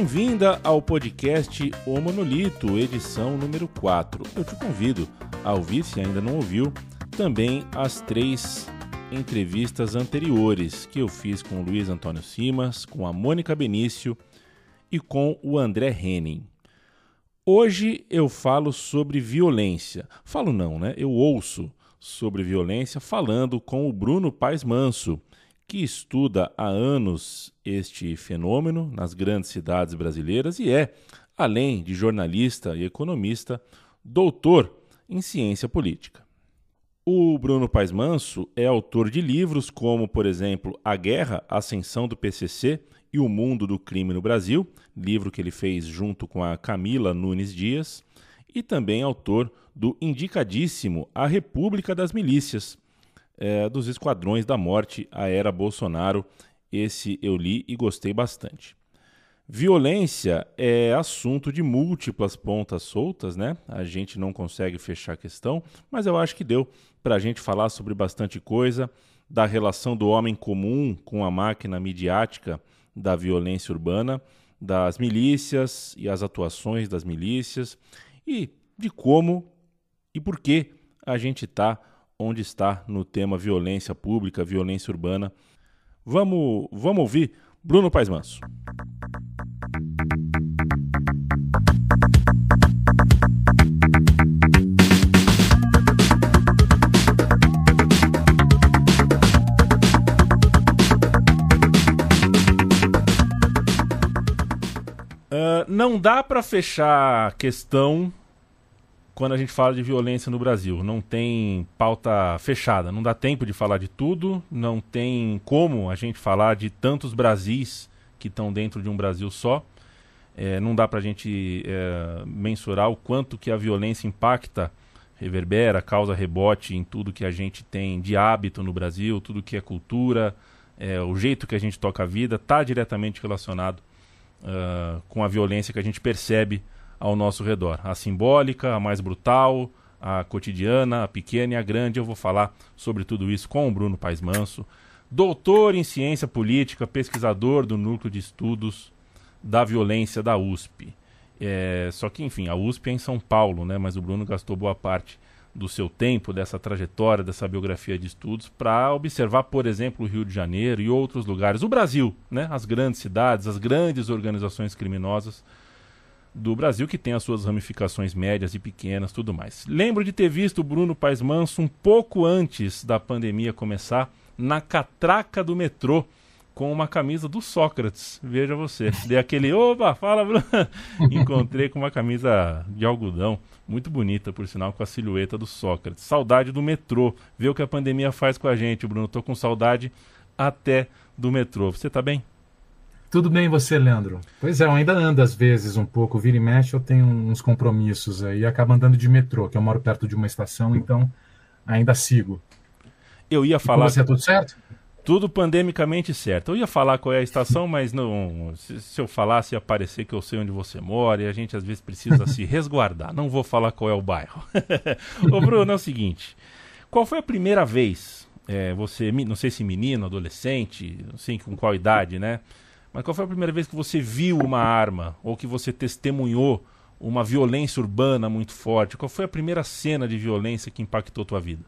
Bem-vinda ao podcast O Monolito, edição número 4. Eu te convido a ouvir, se ainda não ouviu, também as três entrevistas anteriores que eu fiz com o Luiz Antônio Simas, com a Mônica Benício e com o André Henning. Hoje eu falo sobre violência. Falo não, né? Eu ouço sobre violência falando com o Bruno Paes Manso, que estuda há anos este fenômeno nas grandes cidades brasileiras e é, além de jornalista e economista, doutor em ciência política. O Bruno Paes Manso é autor de livros como, por exemplo, A Guerra, a Ascensão do PCC e o Mundo do Crime no Brasil, livro que ele fez junto com a Camila Nunes Dias, e também autor do indicadíssimo A República das Milícias, é, dos Esquadrões da Morte, a Era Bolsonaro. Esse eu li e gostei bastante. Violência é assunto de múltiplas pontas soltas, né? A gente não consegue fechar a questão, mas eu acho que deu para a gente falar sobre bastante coisa, da relação do homem comum com a máquina midiática da violência urbana, das milícias e as atuações das milícias e de como e por que a gente está onde está no tema violência pública, violência urbana. Vamos, vamos ouvir Bruno Paes Manso. Uh, não dá para fechar a questão quando a gente fala de violência no Brasil. Não tem pauta fechada, não dá tempo de falar de tudo, não tem como a gente falar de tantos Brasis que estão dentro de um Brasil só. É, não dá para a gente é, mensurar o quanto que a violência impacta, reverbera, causa rebote em tudo que a gente tem de hábito no Brasil, tudo que é cultura, é, o jeito que a gente toca a vida, está diretamente relacionado uh, com a violência que a gente percebe ao nosso redor. A simbólica, a mais brutal, a cotidiana, a pequena e a grande. Eu vou falar sobre tudo isso com o Bruno Paes Manso, doutor em ciência política, pesquisador do Núcleo de Estudos da Violência da USP. É, só que, enfim, a USP é em São Paulo, né? mas o Bruno gastou boa parte do seu tempo, dessa trajetória, dessa biografia de estudos, para observar, por exemplo, o Rio de Janeiro e outros lugares, o Brasil, né? as grandes cidades, as grandes organizações criminosas do Brasil, que tem as suas ramificações médias e pequenas, tudo mais. Lembro de ter visto o Bruno Paes Manso um pouco antes da pandemia começar, na catraca do metrô, com uma camisa do Sócrates. Veja você. Dei aquele, oba, fala, Bruno. Encontrei com uma camisa de algodão, muito bonita, por sinal, com a silhueta do Sócrates. Saudade do metrô. Vê o que a pandemia faz com a gente, Bruno. Tô com saudade até do metrô. Você tá bem? Tudo bem você, Leandro? Pois é, eu ainda ando às vezes um pouco, vira e mexe, eu tenho uns compromissos aí, acabo andando de metrô, que eu moro perto de uma estação, então ainda sigo. Eu ia falar. E você, é tudo certo? Tudo pandemicamente certo. Eu ia falar qual é a estação, mas não. Se, se eu falasse, ia parecer que eu sei onde você mora e a gente às vezes precisa se resguardar. Não vou falar qual é o bairro. Ô, Bruno, é o seguinte: qual foi a primeira vez, é, você, não sei se menino, adolescente, não sei com qual idade, né? Mas qual foi a primeira vez que você viu uma arma ou que você testemunhou uma violência urbana muito forte? Qual foi a primeira cena de violência que impactou tua vida?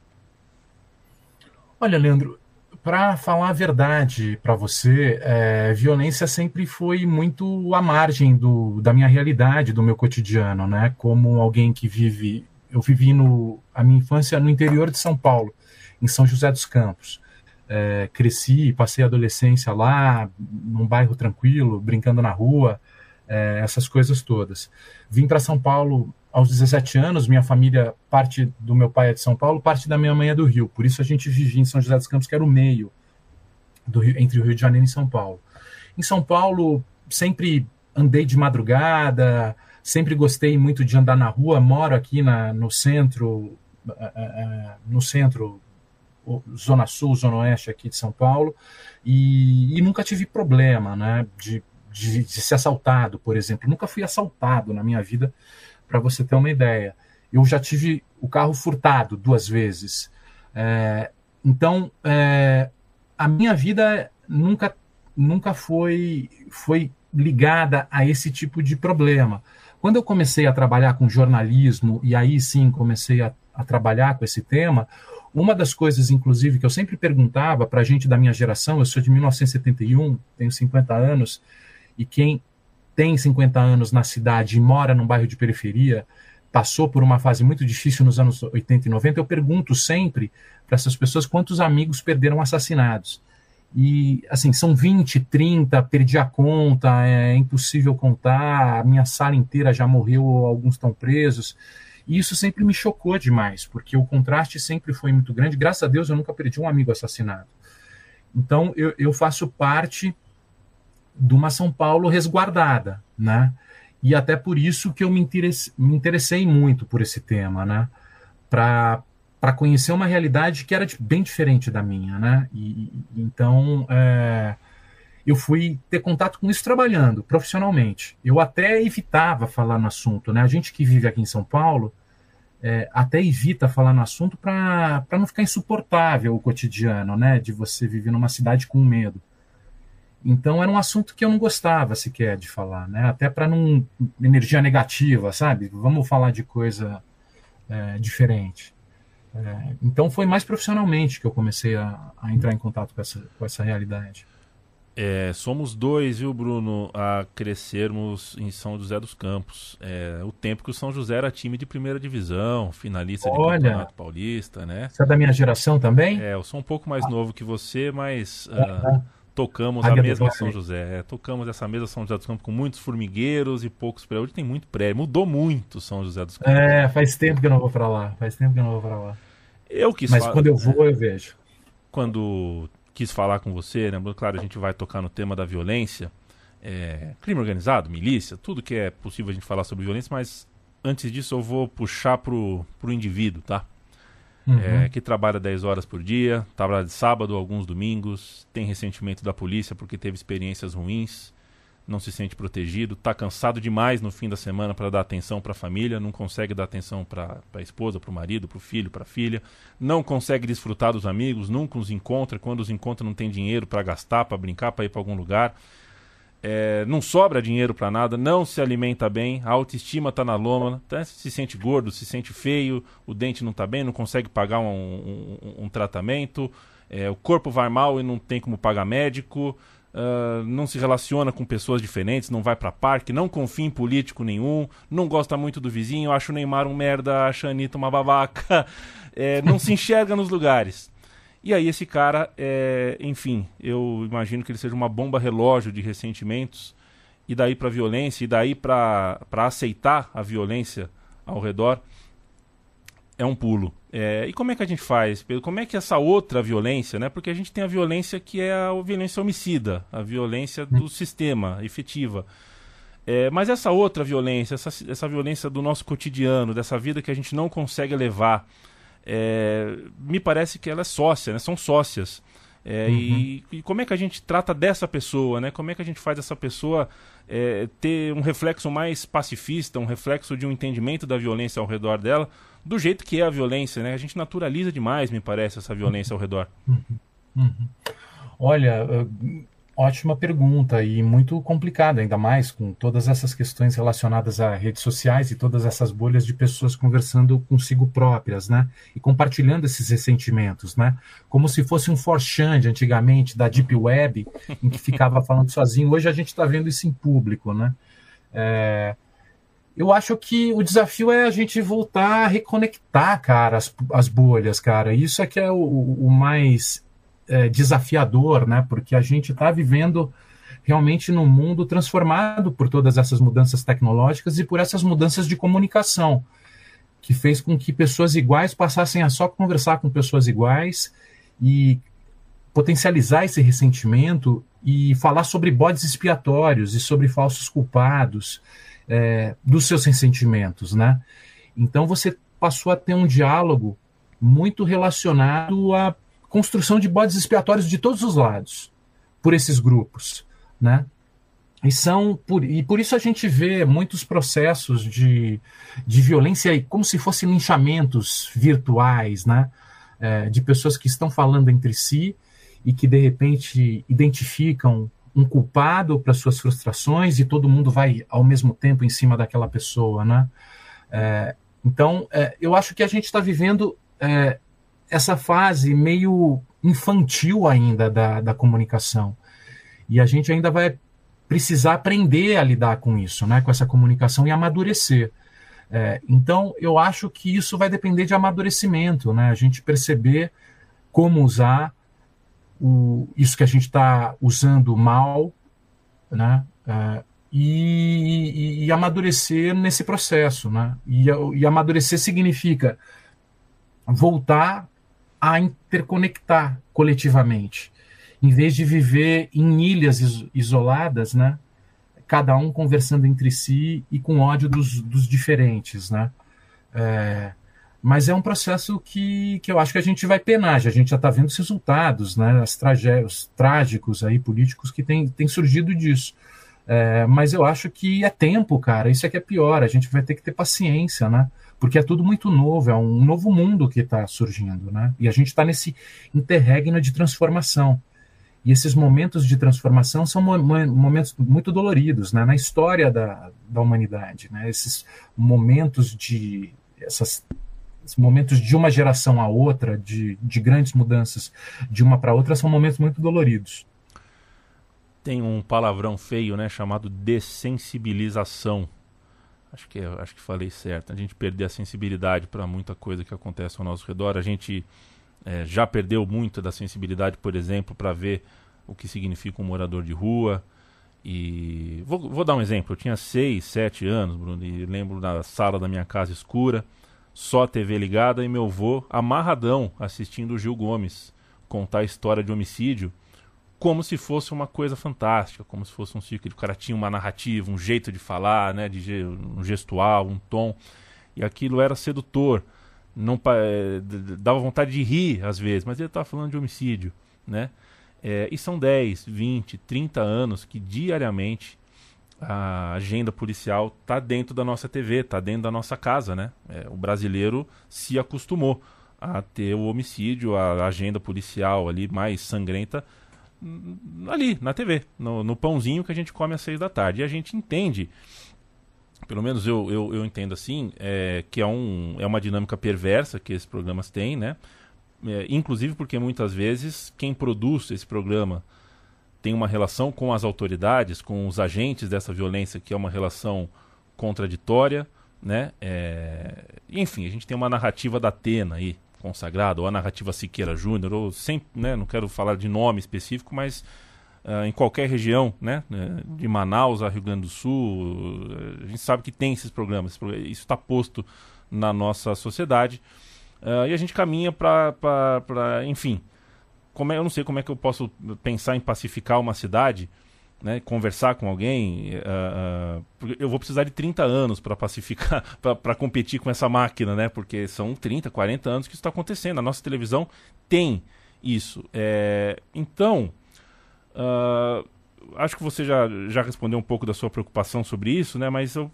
Olha, Leandro, para falar a verdade para você, é, violência sempre foi muito à margem do, da minha realidade, do meu cotidiano, né? Como alguém que vive, eu vivi no a minha infância no interior de São Paulo, em São José dos Campos é, cresci, passei a adolescência lá, num bairro tranquilo, brincando na rua, é, essas coisas todas. Vim para São Paulo aos 17 anos, minha família, parte do meu pai é de São Paulo, parte da minha mãe é do Rio, por isso a gente vivia em São José dos Campos, que era o meio Rio, entre o Rio de Janeiro e São Paulo. Em São Paulo, sempre andei de madrugada, sempre gostei muito de andar na rua, moro aqui na, no centro, é, é, é, no centro Zona Sul, Zona Oeste aqui de São Paulo, e, e nunca tive problema né, de, de, de, ser assaltado, por exemplo. Nunca fui assaltado na minha vida, para você ter uma ideia. Eu já tive o carro furtado duas vezes. É, então, é, a minha vida nunca, nunca foi, foi ligada a esse tipo de problema. Quando eu comecei a trabalhar com jornalismo, e aí sim comecei a, a trabalhar com esse tema, uma das coisas, inclusive, que eu sempre perguntava para a gente da minha geração, eu sou de 1971, tenho 50 anos, e quem tem 50 anos na cidade e mora num bairro de periferia, passou por uma fase muito difícil nos anos 80 e 90, eu pergunto sempre para essas pessoas quantos amigos perderam assassinados. E, assim, são 20, 30, perdi a conta, é impossível contar, a minha sala inteira já morreu, alguns estão presos. E isso sempre me chocou demais, porque o contraste sempre foi muito grande. Graças a Deus eu nunca perdi um amigo assassinado. Então eu, eu faço parte de uma São Paulo resguardada, né? E até por isso que eu me interessei, me interessei muito por esse tema, né? Para para conhecer uma realidade que era bem diferente da minha, né? E, então é, eu fui ter contato com isso trabalhando profissionalmente. Eu até evitava falar no assunto, né? A gente que vive aqui em São Paulo é, até evita falar no assunto para não ficar insuportável o cotidiano, né? De você viver numa cidade com medo. Então era um assunto que eu não gostava sequer de falar, né? Até para não energia negativa, sabe? Vamos falar de coisa é, diferente. É, então foi mais profissionalmente que eu comecei a, a, entrar em contato com essa, com essa realidade. É, somos dois, viu, Bruno, a crescermos em São José dos Campos. É, o tempo que o São José era time de primeira divisão, finalista Olha, de Campeonato Paulista, né? Você é da minha geração também? É, eu sou um pouco mais novo que você, mas uh, tocamos a mesma São José. É, tocamos essa mesma São José dos Campos com muitos formigueiros e poucos prédios. Hoje tem muito prédio. Mudou muito São José dos Campos. É, faz tempo que eu não vou para lá. Faz tempo que eu não vou para lá. Eu quis Mas quando eu vou, eu vejo. Quando quis falar com você, né? Claro, a gente vai tocar no tema da violência. É, crime organizado, milícia, tudo que é possível a gente falar sobre violência, mas antes disso eu vou puxar pro, pro indivíduo, tá? Uhum. É, que trabalha 10 horas por dia, trabalha de sábado, alguns domingos, tem ressentimento da polícia porque teve experiências ruins, não se sente protegido, está cansado demais no fim da semana para dar atenção para a família, não consegue dar atenção para a esposa, para o marido, para o filho, para a filha, não consegue desfrutar dos amigos, nunca os encontra, quando os encontra não tem dinheiro para gastar, para brincar, para ir para algum lugar. É, não sobra dinheiro para nada, não se alimenta bem, a autoestima está na loma, tá? se sente gordo, se sente feio, o dente não está bem, não consegue pagar um, um, um tratamento, é, o corpo vai mal e não tem como pagar médico, uh, não se relaciona com pessoas diferentes, não vai para parque, não confia em político nenhum, não gosta muito do vizinho, acha o Neymar um merda, acha a Anitta uma babaca, é, não se enxerga nos lugares. E aí esse cara, é, enfim, eu imagino que ele seja uma bomba relógio de ressentimentos, e daí para violência, e daí para aceitar a violência ao redor, é um pulo. É, e como é que a gente faz, Pedro? Como é que essa outra violência, né? Porque a gente tem a violência que é a violência homicida, a violência do sistema efetiva. É, mas essa outra violência, essa, essa violência do nosso cotidiano, dessa vida que a gente não consegue levar, é, me parece que ela é sócia, né? são sócias. É, uhum. e, e, como é que a gente trata dessa pessoa, né? Como é que a gente faz essa pessoa é, ter um reflexo mais pacifista, um reflexo de um entendimento da violência ao redor dela, do jeito que é a violência, né? A gente naturaliza demais, me parece, essa violência ao redor. Uhum. Uhum. Olha, Ótima pergunta e muito complicada, ainda mais com todas essas questões relacionadas a redes sociais e todas essas bolhas de pessoas conversando consigo próprias, né? E compartilhando esses ressentimentos, né? Como se fosse um forchand antigamente da Deep Web, em que ficava falando sozinho. Hoje a gente está vendo isso em público, né? É... Eu acho que o desafio é a gente voltar a reconectar, cara, as, as bolhas, cara. Isso é que é o, o mais é, desafiador, né? Porque a gente está vivendo realmente num mundo transformado por todas essas mudanças tecnológicas e por essas mudanças de comunicação, que fez com que pessoas iguais passassem a só conversar com pessoas iguais e potencializar esse ressentimento e falar sobre bodes expiatórios e sobre falsos culpados é, dos seus ressentimentos, né? Então você passou a ter um diálogo muito relacionado a construção de bodes expiatórios de todos os lados por esses grupos, né? E, são por, e por isso a gente vê muitos processos de, de violência como se fossem linchamentos virtuais, né? É, de pessoas que estão falando entre si e que de repente identificam um culpado para suas frustrações e todo mundo vai ao mesmo tempo em cima daquela pessoa, né? É, então, é, eu acho que a gente está vivendo é, essa fase meio infantil ainda da, da comunicação. E a gente ainda vai precisar aprender a lidar com isso, né, com essa comunicação e amadurecer. É, então, eu acho que isso vai depender de amadurecimento, né, a gente perceber como usar o, isso que a gente está usando mal, né, é, e, e, e, amadurecer nesse processo, né, e, e amadurecer significa voltar a interconectar coletivamente, em vez de viver em ilhas isoladas, né? Cada um conversando entre si e com ódio dos, dos diferentes, né? É, mas é um processo que, que eu acho que a gente vai penar. A gente já está vendo os resultados, né? As tragédias trágicos aí políticos que têm tem surgido disso. É, mas eu acho que é tempo, cara. Isso é que é pior. A gente vai ter que ter paciência, né? porque é tudo muito novo, é um novo mundo que está surgindo, né? E a gente está nesse interregno de transformação. E esses momentos de transformação são momentos muito doloridos, né? Na história da, da humanidade, né? Esses momentos de essas momentos de uma geração a outra, de, de grandes mudanças de uma para outra, são momentos muito doloridos. Tem um palavrão feio, né, chamado dessensibilização Acho que, acho que falei certo. A gente perder a sensibilidade para muita coisa que acontece ao nosso redor. A gente é, já perdeu muito da sensibilidade, por exemplo, para ver o que significa um morador de rua. E vou, vou dar um exemplo. Eu tinha 6, 7 anos, Bruno, e lembro da sala da minha casa escura, só a TV ligada e meu avô amarradão assistindo o Gil Gomes contar a história de homicídio como se fosse uma coisa fantástica, como se fosse um ciclo. O cara tinha uma narrativa, um jeito de falar, né, de um gestual, um tom, e aquilo era sedutor. Não é, dava vontade de rir às vezes, mas ele estava falando de homicídio, né? É, e são 10, 20, 30 anos que diariamente a agenda policial está dentro da nossa TV, está dentro da nossa casa, né? É, o brasileiro se acostumou a ter o homicídio, a agenda policial ali mais sangrenta ali na TV, no, no, pãozinho que a gente come às seis da tarde. E a gente entende, pelo menos eu, eu, eu entendo assim, é, que é, um, é uma dinâmica perversa que esses programas têm, né? É, inclusive porque muitas vezes quem produz esse programa tem uma relação com as autoridades, com os agentes dessa violência, que é uma relação contraditória, né? É... Enfim, a gente tem uma narrativa da Atena aí, consagrado, ou a narrativa Siqueira Júnior, ou sempre, né, não quero falar de nome específico, mas uh, em qualquer região, né, eh, de Manaus a Rio Grande do Sul, a gente sabe que tem esses programas, isso está posto na nossa sociedade, uh, e a gente caminha para, enfim, como é, eu não sei como é que eu posso pensar em pacificar uma cidade, né, conversar com alguém, uh, uh, eu vou precisar de 30 anos para pacificar, para competir com essa máquina, né? Porque são 30, 40 anos que isso está acontecendo. A nossa televisão tem isso. É, então, uh, acho que você já, já respondeu um pouco da sua preocupação sobre isso, né? Mas eu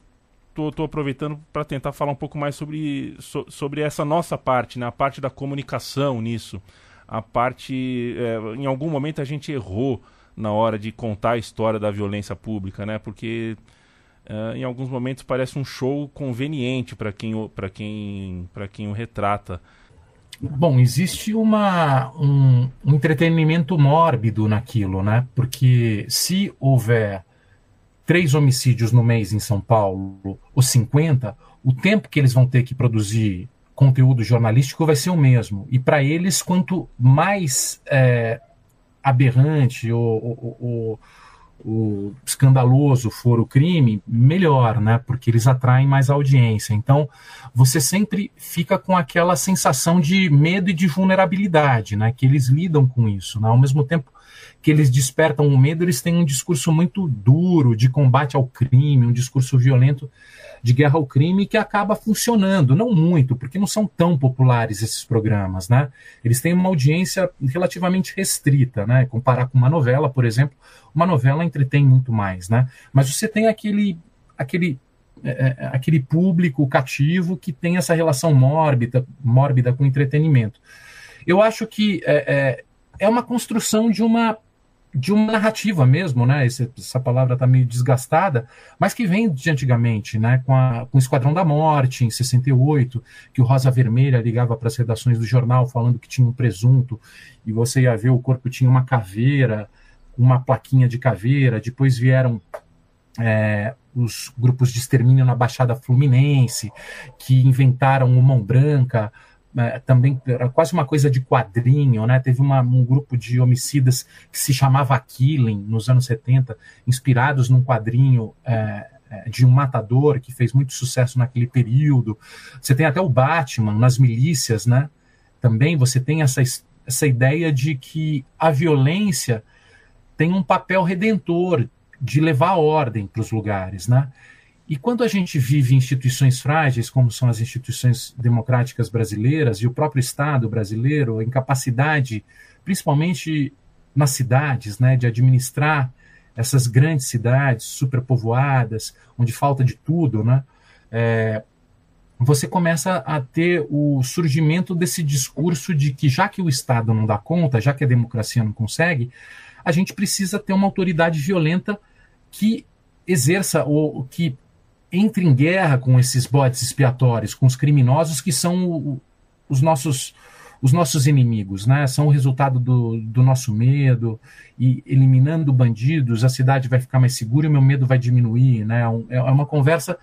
tô aproveitando para tentar falar um pouco mais sobre, so, sobre essa nossa parte, né? A parte da comunicação nisso. A parte, é, em algum momento a gente errou na hora de contar a história da violência pública, né? Porque uh, em alguns momentos parece um show conveniente para quem, quem, quem o retrata. Bom, existe uma, um, um entretenimento mórbido naquilo, né? Porque se houver três homicídios no mês em São Paulo, ou 50, o tempo que eles vão ter que produzir conteúdo jornalístico vai ser o mesmo. E para eles, quanto mais é, aberrante ou, o escandaloso for o crime, melhor, né? Porque eles atraem mais audiência. Então, você sempre fica com aquela sensação de medo e de vulnerabilidade, né? Que eles lidam com isso, né? Ao mesmo tempo que eles despertam o medo, eles têm um discurso muito duro de combate ao crime, um discurso violento de guerra ao crime que acaba funcionando, não muito, porque não são tão populares esses programas, né? Eles têm uma audiência relativamente restrita, né? Comparar com uma novela, por exemplo, uma novela entretém muito mais, né? Mas você tem aquele aquele é, é, aquele público cativo que tem essa relação mórbida, mórbida com entretenimento. Eu acho que é, é, é uma construção de uma de uma narrativa mesmo, né? Esse, essa palavra está meio desgastada, mas que vem de antigamente, né? Com, a, com o Esquadrão da Morte, em 68, que o Rosa Vermelha ligava para as redações do jornal falando que tinha um presunto, e você ia ver o corpo tinha uma caveira, uma plaquinha de caveira, depois vieram é, os grupos de extermínio na Baixada Fluminense, que inventaram o Mão Branca, é, também era quase uma coisa de quadrinho, né? Teve uma, um grupo de homicidas que se chamava Killing nos anos 70, inspirados num quadrinho é, é, de um matador que fez muito sucesso naquele período. Você tem até o Batman nas milícias, né? Também você tem essa, essa ideia de que a violência tem um papel redentor de levar ordem para os lugares, né? E quando a gente vive instituições frágeis, como são as instituições democráticas brasileiras e o próprio Estado brasileiro, a incapacidade, principalmente nas cidades, né, de administrar essas grandes cidades superpovoadas, onde falta de tudo, né, é, você começa a ter o surgimento desse discurso de que já que o Estado não dá conta, já que a democracia não consegue, a gente precisa ter uma autoridade violenta que exerça ou que entre em guerra com esses bodes expiatórios, com os criminosos que são o, os nossos os nossos inimigos, né? São o resultado do, do nosso medo e eliminando bandidos, a cidade vai ficar mais segura e o meu medo vai diminuir, né? É, é uma conversa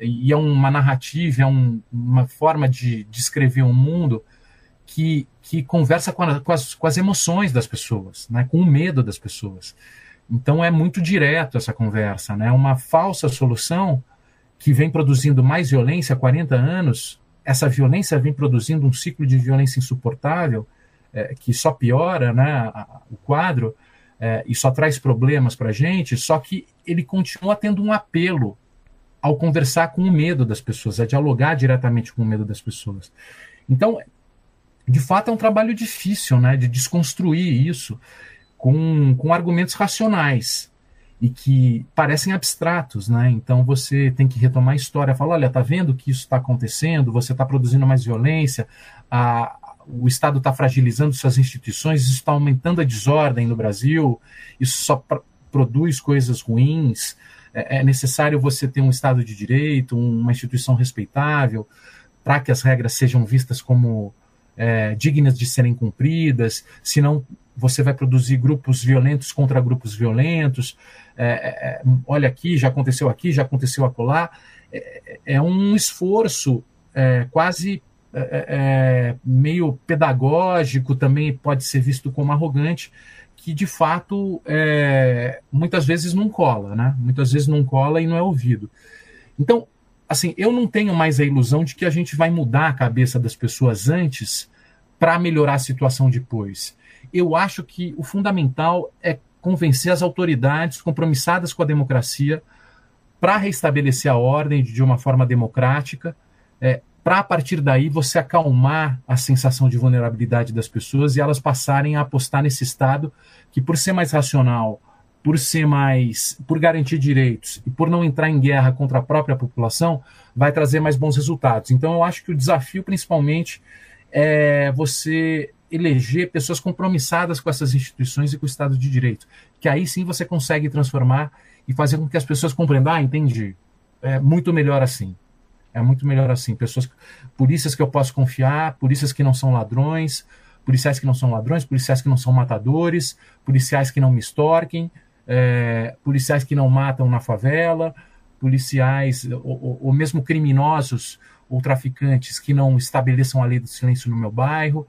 e é uma narrativa, é um, uma forma de descrever um mundo que, que conversa com, a, com, as, com as emoções das pessoas, né? Com o medo das pessoas. Então é muito direto essa conversa, né? Uma falsa solução que vem produzindo mais violência há 40 anos, essa violência vem produzindo um ciclo de violência insuportável, é, que só piora né, a, o quadro é, e só traz problemas para a gente, só que ele continua tendo um apelo ao conversar com o medo das pessoas, a dialogar diretamente com o medo das pessoas. Então, de fato, é um trabalho difícil né, de desconstruir isso com, com argumentos racionais e que parecem abstratos, né? Então você tem que retomar a história, falar, olha, tá vendo que isso está acontecendo? Você está produzindo mais violência, a, o Estado está fragilizando suas instituições, isso está aumentando a desordem no Brasil, isso só produz coisas ruins. É, é necessário você ter um Estado de direito, uma instituição respeitável, para que as regras sejam vistas como é, dignas de serem cumpridas, senão você vai produzir grupos violentos contra grupos violentos, é, é, é, olha aqui, já aconteceu aqui, já aconteceu acolá. É, é um esforço é, quase é, meio pedagógico, também pode ser visto como arrogante, que de fato muitas vezes não cola, né? Muitas vezes não cola e não é ouvido. Então, assim, eu não tenho mais a ilusão de que a gente vai mudar a cabeça das pessoas antes para melhorar a situação depois. Eu acho que o fundamental é convencer as autoridades compromissadas com a democracia para restabelecer a ordem de uma forma democrática, é, para a partir daí você acalmar a sensação de vulnerabilidade das pessoas e elas passarem a apostar nesse Estado que, por ser mais racional, por ser mais, por garantir direitos e por não entrar em guerra contra a própria população, vai trazer mais bons resultados. Então, eu acho que o desafio, principalmente, é você eleger pessoas compromissadas com essas instituições e com o Estado de Direito, que aí sim você consegue transformar e fazer com que as pessoas compreendam, ah, entendi, é muito melhor assim. É muito melhor assim. Pessoas, polícias que eu posso confiar, polícias que não são ladrões, policiais que não são ladrões, policiais que não são matadores, policiais que não me extorquem, é, policiais que não matam na favela, policiais ou, ou, mesmo criminosos ou traficantes que não estabeleçam a lei do silêncio no meu bairro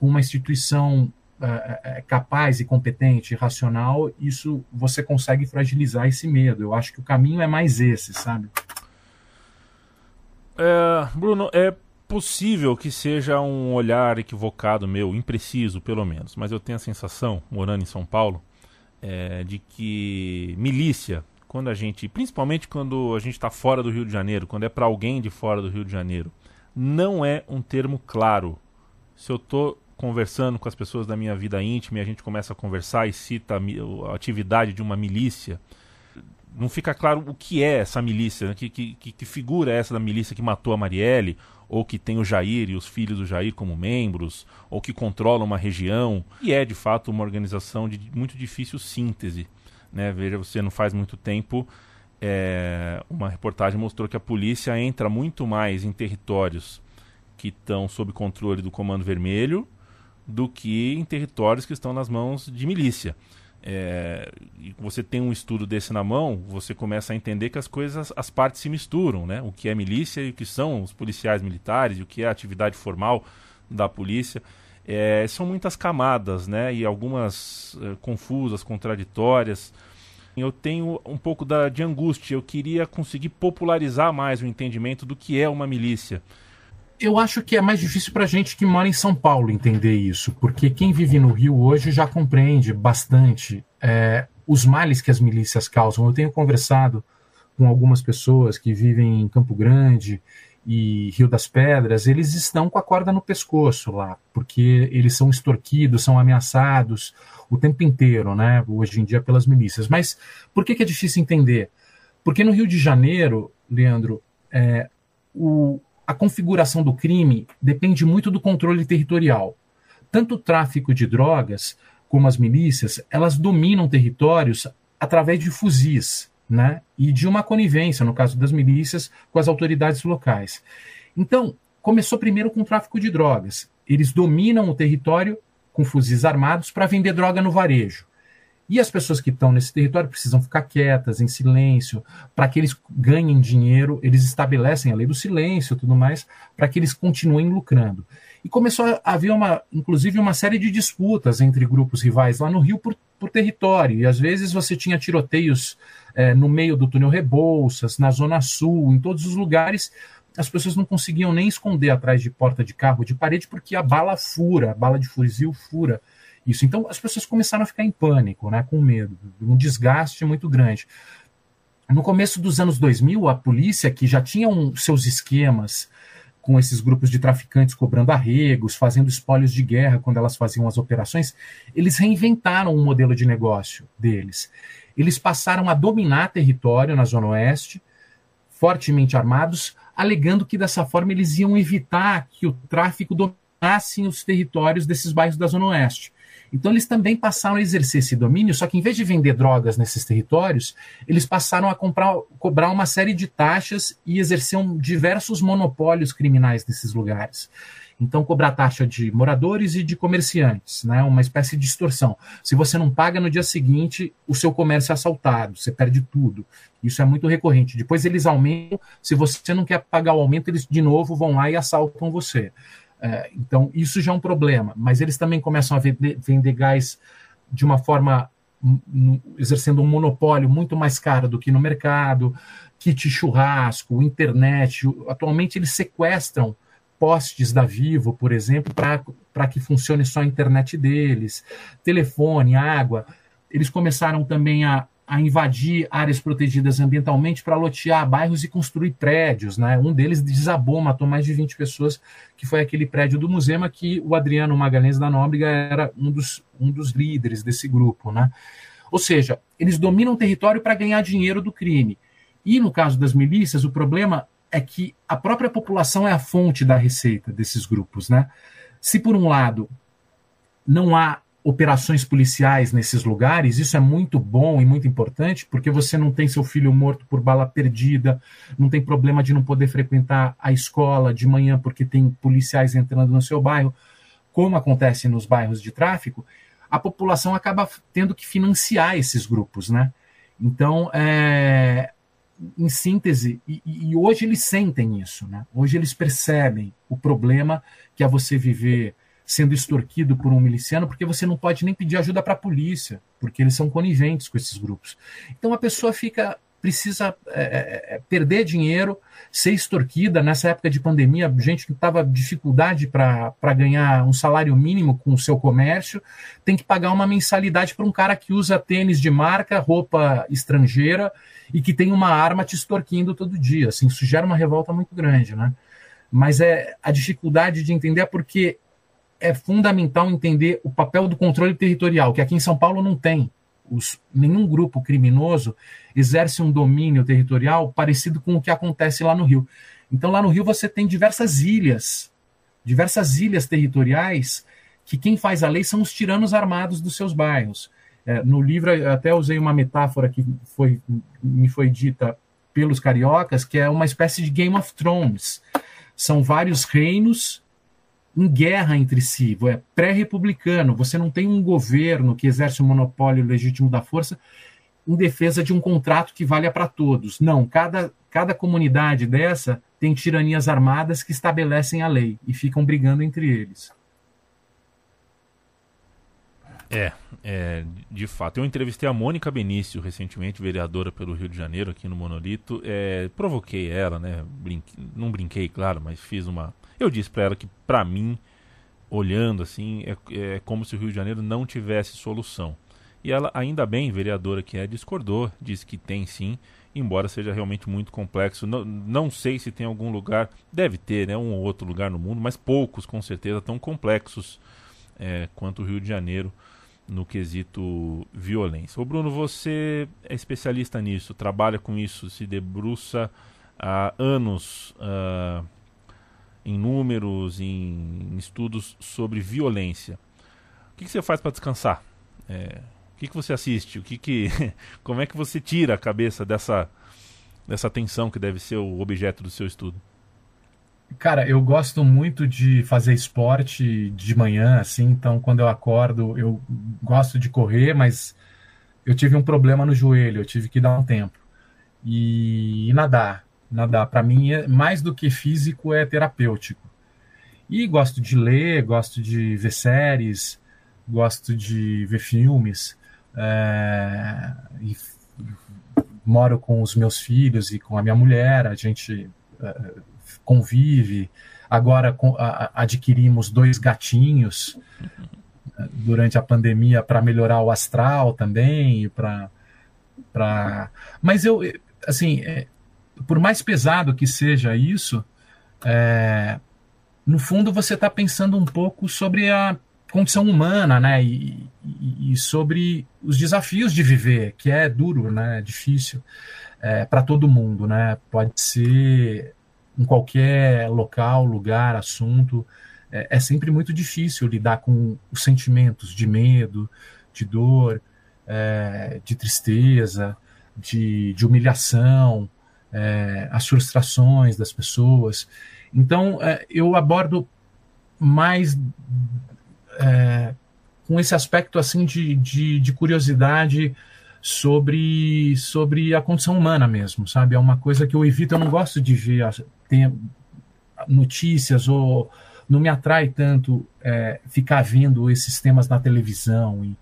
uma instituição uh, capaz e competente, racional, isso você consegue fragilizar esse medo. Eu acho que o caminho é mais esse, sabe? É, Bruno, é possível que seja um olhar equivocado meu, impreciso pelo menos, mas eu tenho a sensação, morando em São Paulo, é, de que milícia, quando a gente, principalmente quando a gente está fora do Rio de Janeiro, quando é para alguém de fora do Rio de Janeiro, não é um termo claro. Se eu estou conversando com as pessoas da minha vida íntima e a gente começa a conversar e cita a, atividade de uma milícia, não fica claro o que é essa milícia, né? que, que, que, figura é essa da milícia que matou a Marielle, ou que tem o Jair e os filhos do Jair como membros, ou que controla uma região, e é de fato uma organização de muito difícil síntese. Né? Veja, você não faz muito tempo, é, uma reportagem mostrou que a polícia entra muito mais em territórios que estão sob controle do Comando Vermelho do que em territórios que estão nas mãos de milícia é, você tem um estudo desse na mão, você começa a entender que as coisas, as partes se misturam, né? O que é milícia e o que são os policiais militares, o que é a atividade formal da polícia. É, são muitas camadas, né? E algumas é, confusas, contraditórias. Eu tenho um pouco da, de angústia. Eu queria conseguir popularizar mais o entendimento do que é uma milícia eu acho que é mais difícil para gente que mora em São Paulo entender isso, porque quem vive no Rio hoje já compreende bastante é, os males que as milícias causam. Eu tenho conversado com algumas pessoas que vivem em Campo Grande e Rio das Pedras, eles estão com a corda no pescoço lá, porque eles são extorquidos, são ameaçados o tempo inteiro, né, hoje em dia pelas milícias. Mas por que, que é difícil entender? Porque no Rio de Janeiro, Leandro, é, o, a configuração do crime depende muito do controle territorial. Tanto o tráfico de drogas como as milícias, elas dominam territórios através de fuzis, né? E de uma conivência, no caso das milícias, com as autoridades locais. Então, começou primeiro com o tráfico de drogas. Eles dominam o território com fuzis armados para vender droga no varejo. E as pessoas que estão nesse território precisam ficar quietas, em silêncio, para que eles ganhem dinheiro, eles estabelecem a lei do silêncio e tudo mais, para que eles continuem lucrando. E começou a haver, uma, inclusive, uma série de disputas entre grupos rivais lá no Rio por, por território. E às vezes você tinha tiroteios é, no meio do túnel Rebouças, na Zona Sul, em todos os lugares. As pessoas não conseguiam nem esconder atrás de porta de carro, de parede, porque a bala fura, a bala de fuzil fura isso. Então as pessoas começaram a ficar em pânico, né, com medo, um desgaste muito grande. No começo dos anos 2000, a polícia, que já tinha um, seus esquemas com esses grupos de traficantes cobrando arregos, fazendo espólios de guerra quando elas faziam as operações, eles reinventaram um modelo de negócio deles. Eles passaram a dominar território na Zona Oeste, fortemente armados, alegando que dessa forma eles iam evitar que o tráfico dominasse os territórios desses bairros da Zona Oeste. Então eles também passaram a exercer esse domínio, só que em vez de vender drogas nesses territórios, eles passaram a comprar, cobrar uma série de taxas e exerciam diversos monopólios criminais nesses lugares. Então, cobrar taxa de moradores e de comerciantes, né? uma espécie de extorsão. Se você não paga no dia seguinte, o seu comércio é assaltado, você perde tudo. Isso é muito recorrente. Depois eles aumentam, se você não quer pagar o aumento, eles de novo vão lá e assaltam você. É, então, isso já é um problema. Mas eles também começam a vender, vender gás de uma forma exercendo um monopólio muito mais caro do que no mercado, kit churrasco, internet. Atualmente eles sequestram postes da Vivo, por exemplo, para que funcione só a internet deles, telefone, água. Eles começaram também a, a invadir áreas protegidas ambientalmente para lotear bairros e construir prédios. Né? Um deles desabou, matou mais de 20 pessoas, que foi aquele prédio do Musema, que o Adriano Magalhães da Nóbrega era um dos, um dos líderes desse grupo. Né? Ou seja, eles dominam o território para ganhar dinheiro do crime. E no caso das milícias, o problema é que a própria população é a fonte da receita desses grupos. Né? Se, por um lado, não há operações policiais nesses lugares, isso é muito bom e muito importante, porque você não tem seu filho morto por bala perdida, não tem problema de não poder frequentar a escola de manhã porque tem policiais entrando no seu bairro, como acontece nos bairros de tráfico, a população acaba tendo que financiar esses grupos, né? Então, é, em síntese, e, e hoje eles sentem isso, né? Hoje eles percebem o problema que é você viver sendo extorquido por um miliciano, porque você não pode nem pedir ajuda para a polícia, porque eles são coniventes com esses grupos. Então a pessoa fica precisa é, é, é perder dinheiro, ser extorquida. Nessa época de pandemia, gente que estava dificuldade para ganhar um salário mínimo com o seu comércio, tem que pagar uma mensalidade para um cara que usa tênis de marca, roupa estrangeira e que tem uma arma te extorquindo todo dia. Assim, isso gera uma revolta muito grande, né? Mas é a dificuldade de entender é porque é fundamental entender o papel do controle territorial, que aqui em São Paulo não tem. Os, nenhum grupo criminoso exerce um domínio territorial parecido com o que acontece lá no Rio. Então lá no Rio você tem diversas ilhas, diversas ilhas territoriais que quem faz a lei são os tiranos armados dos seus bairros. É, no livro até usei uma metáfora que foi, me foi dita pelos cariocas, que é uma espécie de Game of Thrones. São vários reinos em guerra entre si, é pré-republicano. Você não tem um governo que exerce o monopólio legítimo da força em defesa de um contrato que valha para todos. Não, cada, cada comunidade dessa tem tiranias armadas que estabelecem a lei e ficam brigando entre eles. É, é, de fato. Eu entrevistei a Mônica Benício recentemente, vereadora pelo Rio de Janeiro, aqui no Monolito. É, provoquei ela, né? Brinque, não brinquei, claro, mas fiz uma. Eu disse para ela que, para mim, olhando assim, é, é como se o Rio de Janeiro não tivesse solução. E ela, ainda bem, vereadora que é, discordou, disse que tem sim, embora seja realmente muito complexo. Não, não sei se tem algum lugar, deve ter, né? Um ou outro lugar no mundo, mas poucos com certeza tão complexos é, quanto o Rio de Janeiro no quesito violência. Ô Bruno, você é especialista nisso, trabalha com isso, se debruça há anos uh, em números, em, em, estudos sobre violência. O que, que você faz para descansar? É, o que, que você assiste? O que que, como é que você tira a cabeça dessa, dessa tensão que deve ser o objeto do seu estudo? Cara, eu gosto muito de fazer esporte de manhã, assim, então quando eu acordo, eu gosto de correr, mas eu tive um problema no joelho, eu tive que dar um tempo. E, e nadar, nadar, para mim, é, mais do que físico, é terapêutico. E gosto de ler, gosto de ver séries, gosto de ver filmes. É, e, moro com os meus filhos e com a minha mulher, a gente é, convive. Agora com, a, adquirimos dois gatinhos uhum. durante a pandemia para melhorar o astral também, para para mas eu assim por mais pesado que seja isso é, no fundo você está pensando um pouco sobre a condição humana né? E, e, e, sobre os desafios de viver que é duro né? Difícil é, para todo mundo né? Pode ser em qualquer local, lugar, assunto, é, é, sempre muito difícil lidar com os sentimentos de medo, de dor, é, de tristeza, de, de humilhação, é, as frustrações das pessoas. Então, é, eu abordo mais é, com esse aspecto assim de, de, de curiosidade sobre, sobre a condição humana mesmo, sabe? É uma coisa que eu evito, eu não gosto de ver notícias ou não me atrai tanto é, ficar vendo esses temas na televisão e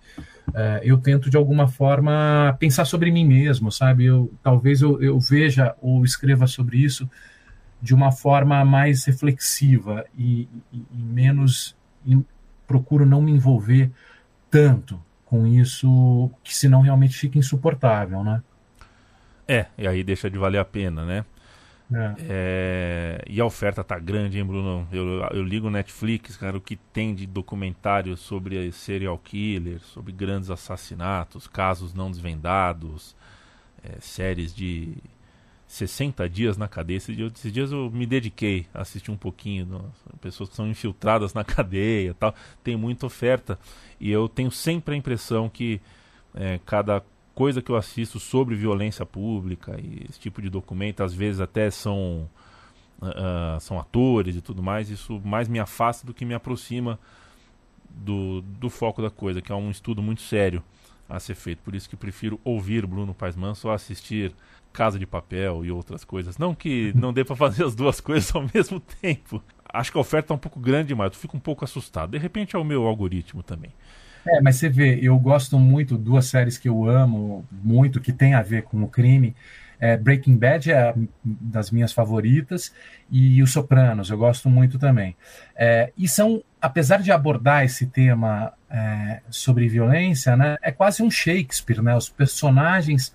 é, eu tento de alguma forma pensar sobre mim mesmo, sabe? Eu, talvez eu, eu veja ou escreva sobre isso de uma forma mais reflexiva e, e, e menos procuro não me envolver tanto com isso, que senão realmente fica insuportável, né? É, e aí deixa de valer a pena, né? É. É, e a oferta tá grande, hein, Bruno? Eu, eu ligo Netflix, cara, o que tem de documentário sobre serial killers, sobre grandes assassinatos, casos não desvendados, é, séries de 60 dias na cadeia. Esses dias, esses dias eu me dediquei a assistir um pouquinho. No, pessoas que são infiltradas na cadeia tal. Tem muita oferta. E eu tenho sempre a impressão que é, cada coisa que eu assisto sobre violência pública e esse tipo de documento, às vezes até são, uh, são atores e tudo mais, isso mais me afasta do que me aproxima do, do foco da coisa, que é um estudo muito sério a ser feito. Por isso que prefiro ouvir Bruno Paes Manso ou assistir Casa de Papel e outras coisas. Não que não dê para fazer as duas coisas ao mesmo tempo. Acho que a oferta é um pouco grande demais, eu fico um pouco assustado. De repente é o meu algoritmo também. É, mas você vê, eu gosto muito, duas séries que eu amo muito, que tem a ver com o crime. É, Breaking Bad é das minhas favoritas e Os Sopranos, eu gosto muito também. É, e são, apesar de abordar esse tema é, sobre violência, né, é quase um Shakespeare, né? Os personagens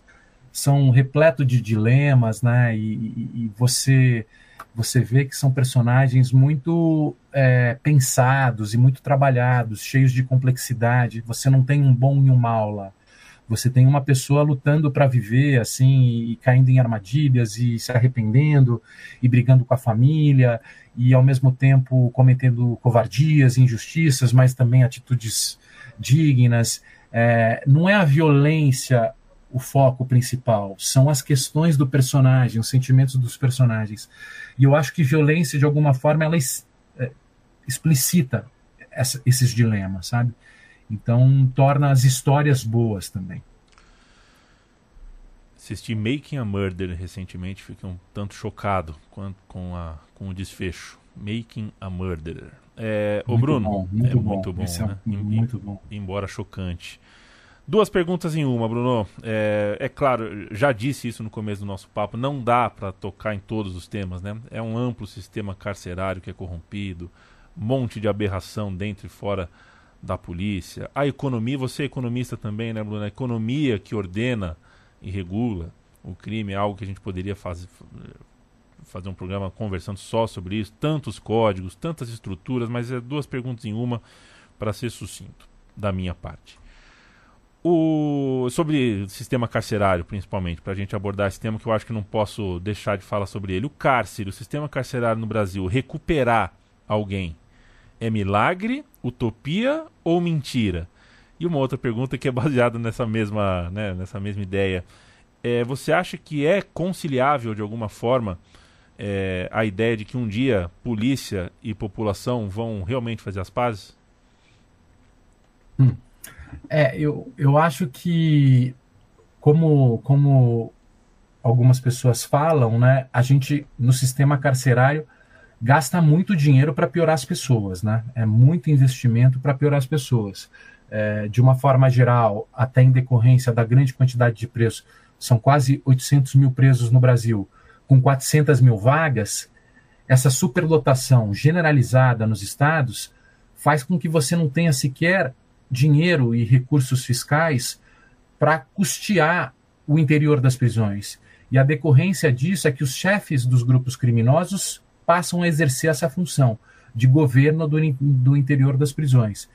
são repletos de dilemas, né? E, e, e você você vê que são personagens muito é, pensados e muito trabalhados, cheios de complexidade. Você não tem um bom e um mal lá. Você tem uma pessoa lutando para viver assim e caindo em armadilhas e se arrependendo e brigando com a família e ao mesmo tempo cometendo covardias, injustiças, mas também atitudes dignas. É, não é a violência o foco principal, são as questões do personagem, os sentimentos dos personagens. E eu acho que violência, de alguma forma, ela é, explicita essa, esses dilemas, sabe? Então torna as histórias boas também. Assisti Making a Murder recentemente, fiquei um tanto chocado com, com, a, com o desfecho. Making a Murder. É, o Bruno, bom, muito é bom. muito bom, é né? muito bom. Embora chocante. Duas perguntas em uma, Bruno. É, é, claro, já disse isso no começo do nosso papo, não dá para tocar em todos os temas, né? É um amplo sistema carcerário que é corrompido, monte de aberração dentro e fora da polícia. A economia, você é economista também, né, Bruno? A economia que ordena e regula o crime é algo que a gente poderia fazer, fazer um programa conversando só sobre isso. Tantos códigos, tantas estruturas, mas é duas perguntas em uma para ser sucinto, da minha parte. O, sobre o sistema carcerário, principalmente, para a gente abordar esse tema que eu acho que não posso deixar de falar sobre ele. O cárcere, o sistema carcerário no Brasil, recuperar alguém é milagre, utopia ou mentira? E uma outra pergunta que é baseada nessa mesma, né, nessa mesma ideia. É, você acha que é conciliável de alguma forma é, a ideia de que um dia polícia e população vão realmente fazer as pazes? Hum. É, eu, eu acho que, como, como algumas pessoas falam, né, a gente, no sistema carcerário, gasta muito dinheiro para piorar as pessoas, né? É muito investimento para piorar as pessoas. É, de uma forma geral, até em decorrência da grande quantidade de presos, são quase 800 mil presos no Brasil, com 400 mil vagas, essa superlotação generalizada nos estados faz com que você não tenha sequer dinheiro e recursos fiscais para custear o interior das prisões. E a decorrência disso é que os chefes dos grupos criminosos passam a exercer essa função de governo do, do interior das prisões.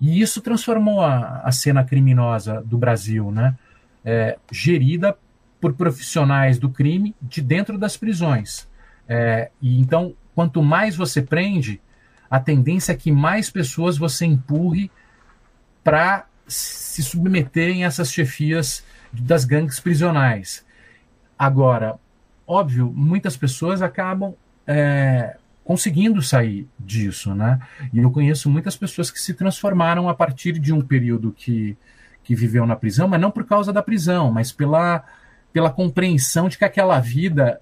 E isso transformou a, a cena criminosa do Brasil, né? É, gerida por profissionais do crime de dentro das prisões. É, e então, quanto mais você prende, a tendência é que mais pessoas você empurre para se submeterem a essas chefias das gangues prisionais. Agora, óbvio, muitas pessoas acabam é, conseguindo sair disso, né? E eu conheço muitas pessoas que se transformaram a partir de um período que, que viveu na prisão, mas não por causa da prisão, mas pela, pela compreensão de que aquela vida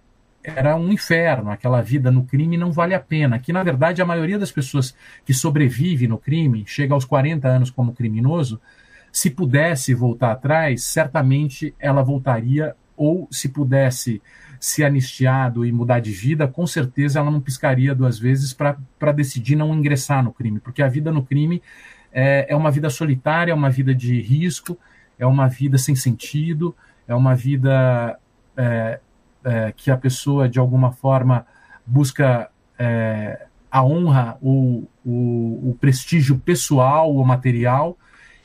era um inferno, aquela vida no crime não vale a pena. Que, na verdade, a maioria das pessoas que sobrevive no crime, chega aos 40 anos como criminoso, se pudesse voltar atrás, certamente ela voltaria, ou se pudesse ser anistiado e mudar de vida, com certeza ela não piscaria duas vezes para decidir não ingressar no crime, porque a vida no crime é, é uma vida solitária, é uma vida de risco, é uma vida sem sentido, é uma vida é, é, que a pessoa, de alguma forma, busca é, a honra, o, o, o, prestígio pessoal ou material,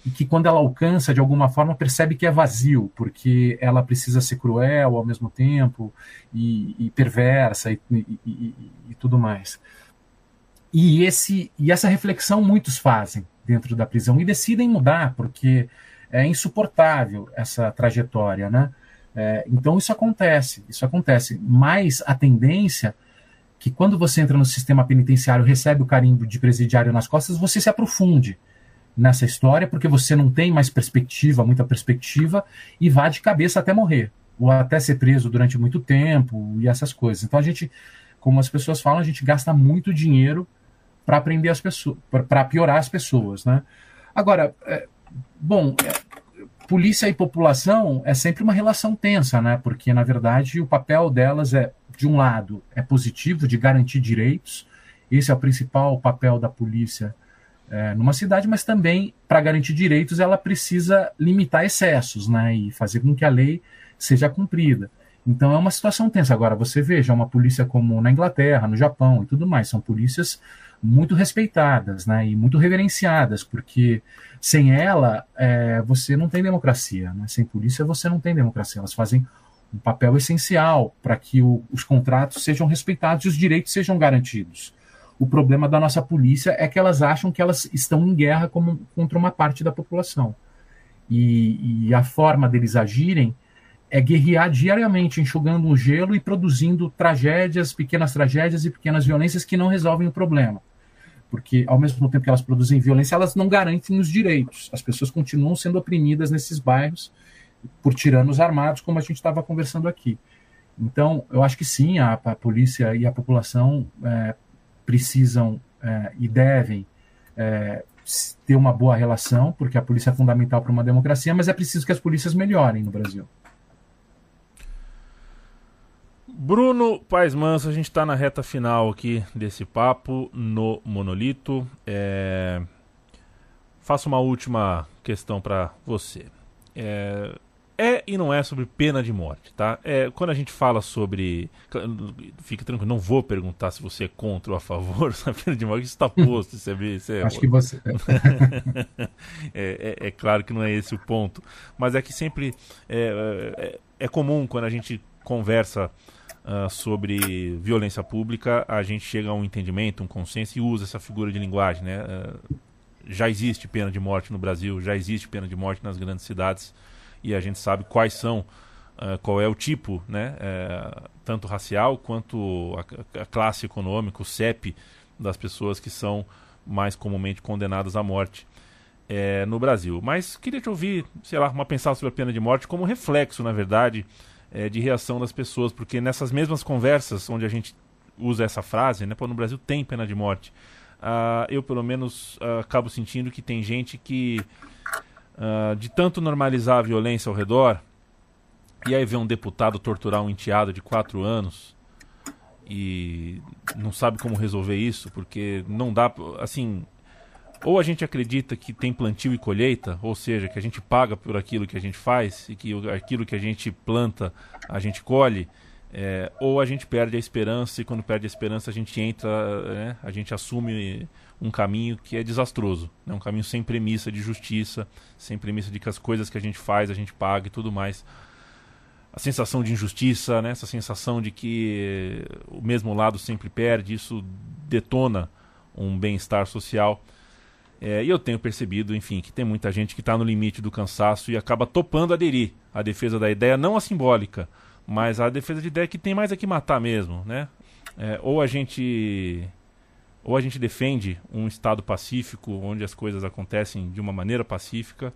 e que quando ela alcança, de alguma forma, percebe que é vazio, porque ela precisa ser cruel ao mesmo tempo, e, e perversa, e, e, e tudo mais. E, esse, e essa reflexão muitos fazem dentro da prisão e decidem mudar, porque é insuportável essa trajetória, né? É, então isso acontece, isso acontece. Mas a tendência que quando você entra no sistema penitenciário, recebe o carimbo de presidiário nas costas, você se aprofunde nessa história, porque você não tem mais perspectiva, muita perspectiva, e vá de cabeça até morrer, ou até ser preso durante muito tempo e essas coisas. Então a gente, como as pessoas falam, a gente gasta muito dinheiro para aprender as pessoas, para piorar as pessoas, né? Agora, é, bom, é, polícia e população é sempre uma relação tensa, né? Porque, na verdade, o papel delas é, de um lado, é positivo, de garantir direitos. Esse é o principal papel da polícia é, numa cidade, mas também, para garantir direitos, ela precisa limitar excessos, né? E fazer com que a lei seja cumprida. Então é uma situação tensa. Agora, você veja uma polícia como na Inglaterra, no Japão e tudo mais, são polícias muito respeitadas né, e muito reverenciadas, porque Sem ela, é, você não tem democracia. Né? Sem polícia, você não tem democracia. Elas fazem um papel essencial para que o, os contratos sejam respeitados e os direitos sejam garantidos. O problema da nossa polícia é que elas acham que elas estão em guerra como, contra uma parte da população. E, e a forma deles agirem é guerrear diariamente, enxugando um gelo e produzindo tragédias, pequenas tragédias e pequenas violências que não resolvem o problema. Porque, ao mesmo tempo que elas produzem violência, elas não garantem os direitos. As pessoas continuam sendo oprimidas nesses bairros por tiranos armados, como a gente estava conversando aqui. Então, eu acho que sim, a, a polícia e a população é, precisam é, e devem é, ter uma boa relação, porque a polícia é fundamental para uma democracia, mas é preciso que as polícias melhorem no Brasil. Bruno Paes Manso, a gente está na reta final aqui desse papo no Monolito. É... Faço uma última questão para você. É... é... e não é sobre pena de morte, tá? É, quando a gente fala sobre. Fique tranquilo, não vou perguntar se você é contra ou a favor da pena de morte, isso está posto. Isso é, isso é... Acho que você. é, é, é, claro que não é esse o ponto. Mas é que sempre é, é, é comum quando a gente conversa uh, sobre violência pública, a gente chega a um entendimento, um consenso e usa essa figura de linguagem. Né? Uh, já existe pena de morte no Brasil, já existe pena de morte nas grandes cidades e a gente sabe quais são, uh, qual é o tipo, né? Eh, tanto racial quanto a, a classe econômica, o CEP das pessoas que são mais comumente condenadas à morte. É, no Brasil. Mas queria te ouvir, sei lá, uma pensada sobre a pena de morte como reflexo, na verdade, é, de reação das pessoas, porque nessas mesmas conversas onde a gente usa essa frase, né, pô, no Brasil tem pena de morte, uh, eu pelo menos uh, acabo sentindo que tem gente que, uh, de tanto normalizar a violência ao redor, e aí vê um deputado torturar um enteado de quatro anos e não sabe como resolver isso, porque não dá, assim, ou a gente acredita que tem plantio e colheita, ou seja, que a gente paga por aquilo que a gente faz e que aquilo que a gente planta a gente colhe, é, ou a gente perde a esperança e quando perde a esperança a gente entra, né, a gente assume um caminho que é desastroso, né, um caminho sem premissa de justiça, sem premissa de que as coisas que a gente faz a gente paga e tudo mais. A sensação de injustiça, né, essa sensação de que o mesmo lado sempre perde, isso detona um bem-estar social. É, e eu tenho percebido, enfim, que tem muita gente que está no limite do cansaço e acaba topando aderir à defesa da ideia, não a simbólica, mas a defesa de ideia que tem mais é que matar mesmo, né? É, ou a gente ou a gente defende um estado pacífico onde as coisas acontecem de uma maneira pacífica,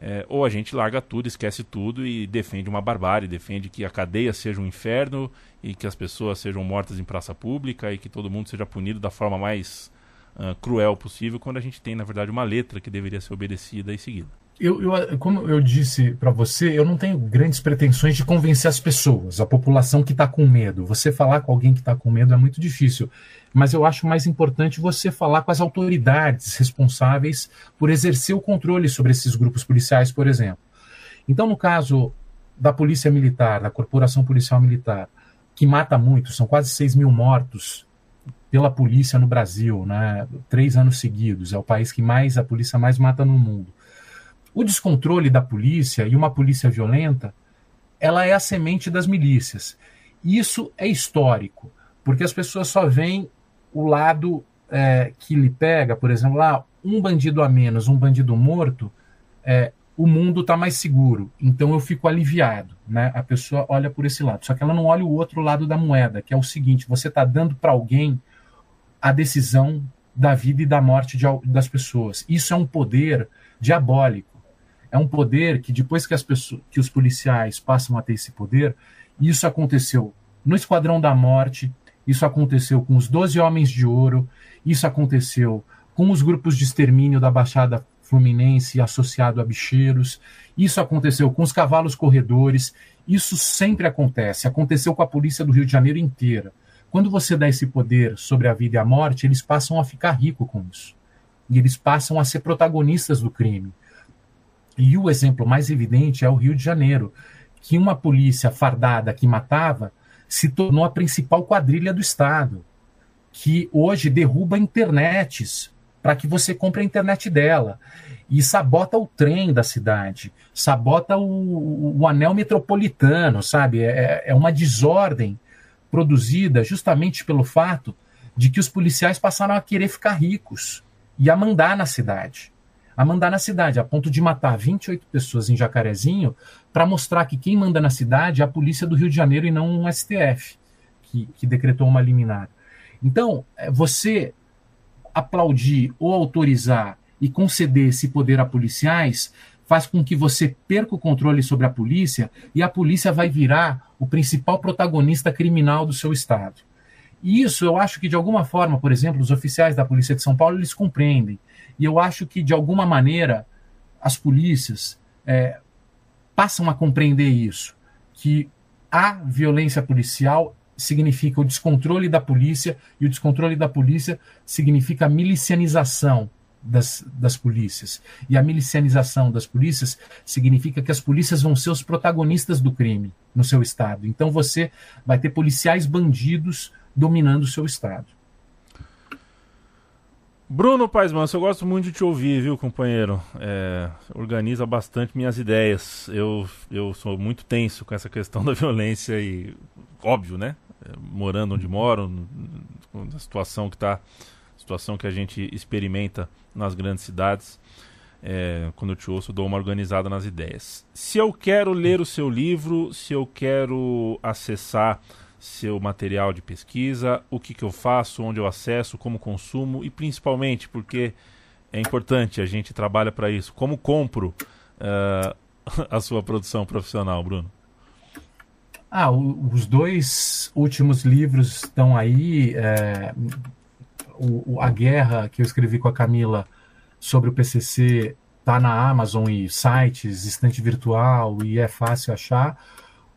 é, ou a gente larga tudo, esquece tudo e defende uma barbárie, defende que a cadeia seja um inferno e que as pessoas sejam mortas em praça pública e que todo mundo seja punido da forma mais uh, cruel possível, quando a gente tem, na verdade, uma letra que deveria ser obedecida e seguida. Eu, eu, como eu disse para você, eu não tenho grandes pretensões de convencer as pessoas, a população que está com medo. Você falar com alguém que está com medo é muito difícil, mas eu acho mais importante você falar com as autoridades responsáveis por exercer o controle sobre esses grupos policiais, por exemplo. Então, no caso da Polícia Militar, da Corporação Policial Militar, que mata muito, são quase 6 mil mortos pela polícia no Brasil, né? Três anos seguidos. É o país que mais a polícia mais mata no mundo. O descontrole da polícia e uma polícia violenta, ela é a semente das milícias. Isso é histórico, porque as pessoas só veem o lado é, que lhe pega, por exemplo, lá um bandido a menos, um bandido morto, é, o mundo está mais seguro, então eu fico aliviado. Né? A pessoa olha por esse lado, só que ela não olha o outro lado da moeda, que é o seguinte: você está dando para alguém a decisão da vida e da morte de, das pessoas. Isso é um poder diabólico. É um poder que depois que, as pessoas, que os policiais passam a ter esse poder, isso aconteceu no Esquadrão da Morte, isso aconteceu com os Doze Homens de Ouro, isso aconteceu com os grupos de extermínio da Baixada Fluminense associado a bicheiros, isso aconteceu com os cavalos corredores, isso sempre acontece. Aconteceu com a polícia do Rio de Janeiro inteira. Quando você dá esse poder sobre a vida e a morte, eles passam a ficar ricos com isso. E eles passam a ser protagonistas do crime. E o exemplo mais evidente é o Rio de Janeiro, que uma polícia fardada que matava se tornou a principal quadrilha do Estado, que hoje derruba internets para que você compre a internet dela. e sabota o trem da cidade, sabota o, o anel metropolitano, sabe? É, é uma desordem produzida justamente pelo fato de que os policiais passaram a querer ficar ricos e a mandar na cidade. A mandar na cidade, a ponto de matar 28 pessoas em Jacarezinho para mostrar que quem manda na cidade é a polícia do Rio de Janeiro e não um STF, que, que decretou uma liminar. Então, é, você aplaudir ou autorizar e conceder esse poder a policiais faz com que você perca o controle sobre a polícia e a polícia vai virar o principal protagonista criminal do seu estado. E isso eu acho que de alguma forma, por exemplo, os oficiais da Polícia de São Paulo eles compreendem. E eu acho que de alguma maneira as polícias é, passam a compreender isso, que a violência policial significa o descontrole da polícia e o descontrole da polícia significa a milicianização das, das polícias. E a milicianização das polícias significa que as polícias vão ser os protagonistas do crime no seu estado. Então você vai ter policiais bandidos dominando o seu estado. Bruno Paes Manso, eu gosto muito de te ouvir, viu, companheiro? É, organiza bastante minhas ideias. Eu, eu sou muito tenso com essa questão da violência e, óbvio, né? É, morando onde moro, na situação que está situação que a gente experimenta nas grandes cidades. É, quando eu te ouço, dou uma organizada nas ideias. Se eu quero ler o seu livro, se eu quero acessar seu material de pesquisa, o que, que eu faço, onde eu acesso, como consumo e principalmente porque é importante, a gente trabalha para isso, como compro uh, a sua produção profissional, Bruno? Ah, o, os dois últimos livros estão aí. É, o, a guerra que eu escrevi com a Camila sobre o PCC está na Amazon e sites, estante virtual e é fácil achar.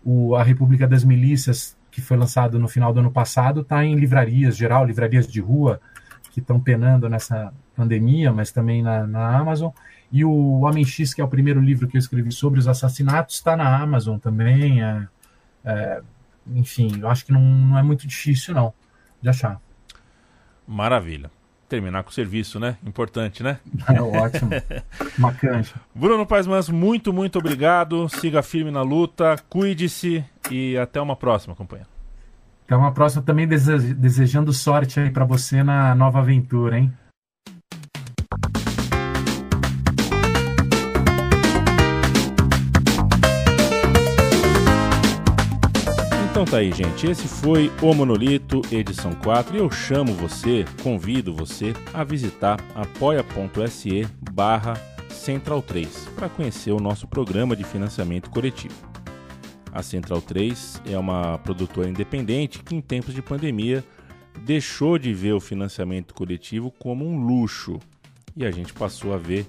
O, a República das Milícias, que foi lançado no final do ano passado, está em livrarias geral, livrarias de rua, que estão penando nessa pandemia, mas também na, na Amazon. E o Homem X, que é o primeiro livro que eu escrevi sobre os assassinatos, está na Amazon também. É, é, enfim, eu acho que não, não é muito difícil, não, de achar. Maravilha. Terminar com o serviço, né? Importante, né? É ótimo. Bacana. Bruno Paz Mans, muito, muito obrigado. Siga firme na luta, cuide-se e até uma próxima, companheiro. Até uma próxima também desejando sorte aí para você na nova aventura, hein? Então tá aí, gente. Esse foi o Monolito, edição 4. E eu chamo você, convido você a visitar apoia.se barra Central 3 para conhecer o nosso programa de financiamento coletivo. A Central 3 é uma produtora independente que, em tempos de pandemia, deixou de ver o financiamento coletivo como um luxo e a gente passou a ver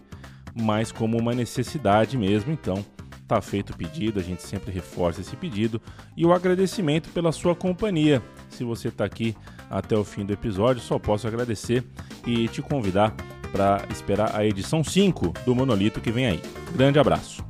mais como uma necessidade mesmo. Então, Tá feito o pedido, a gente sempre reforça esse pedido e o agradecimento pela sua companhia. Se você está aqui até o fim do episódio, só posso agradecer e te convidar para esperar a edição 5 do Monolito que vem aí. Grande abraço.